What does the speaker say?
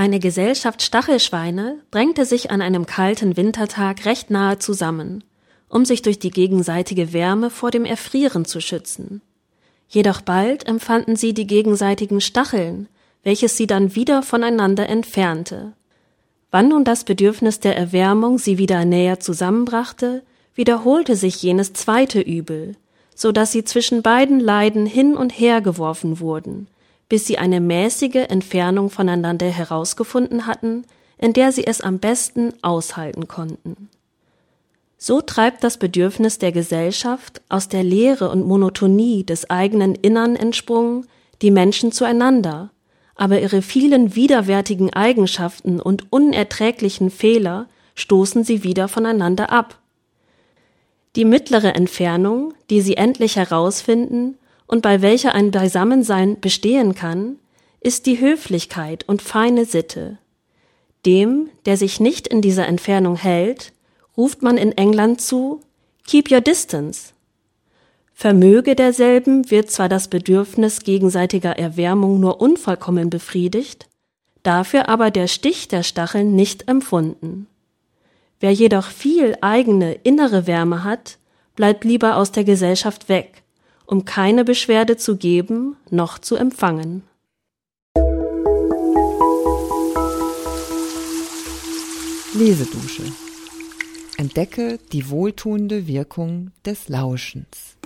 Eine Gesellschaft Stachelschweine drängte sich an einem kalten Wintertag recht nahe zusammen, um sich durch die gegenseitige Wärme vor dem Erfrieren zu schützen. Jedoch bald empfanden sie die gegenseitigen Stacheln, welches sie dann wieder voneinander entfernte. Wann nun das Bedürfnis der Erwärmung sie wieder näher zusammenbrachte, wiederholte sich jenes zweite Übel, so dass sie zwischen beiden Leiden hin und her geworfen wurden, bis sie eine mäßige Entfernung voneinander herausgefunden hatten, in der sie es am besten aushalten konnten. So treibt das Bedürfnis der Gesellschaft aus der Leere und Monotonie des eigenen Innern entsprungen die Menschen zueinander, aber ihre vielen widerwärtigen Eigenschaften und unerträglichen Fehler stoßen sie wieder voneinander ab. Die mittlere Entfernung, die sie endlich herausfinden, und bei welcher ein Beisammensein bestehen kann, ist die Höflichkeit und feine Sitte. Dem, der sich nicht in dieser Entfernung hält, ruft man in England zu Keep your distance. Vermöge derselben wird zwar das Bedürfnis gegenseitiger Erwärmung nur unvollkommen befriedigt, dafür aber der Stich der Stacheln nicht empfunden. Wer jedoch viel eigene innere Wärme hat, bleibt lieber aus der Gesellschaft weg, um keine Beschwerde zu geben noch zu empfangen. Lesedusche. Entdecke die wohltuende Wirkung des Lauschens.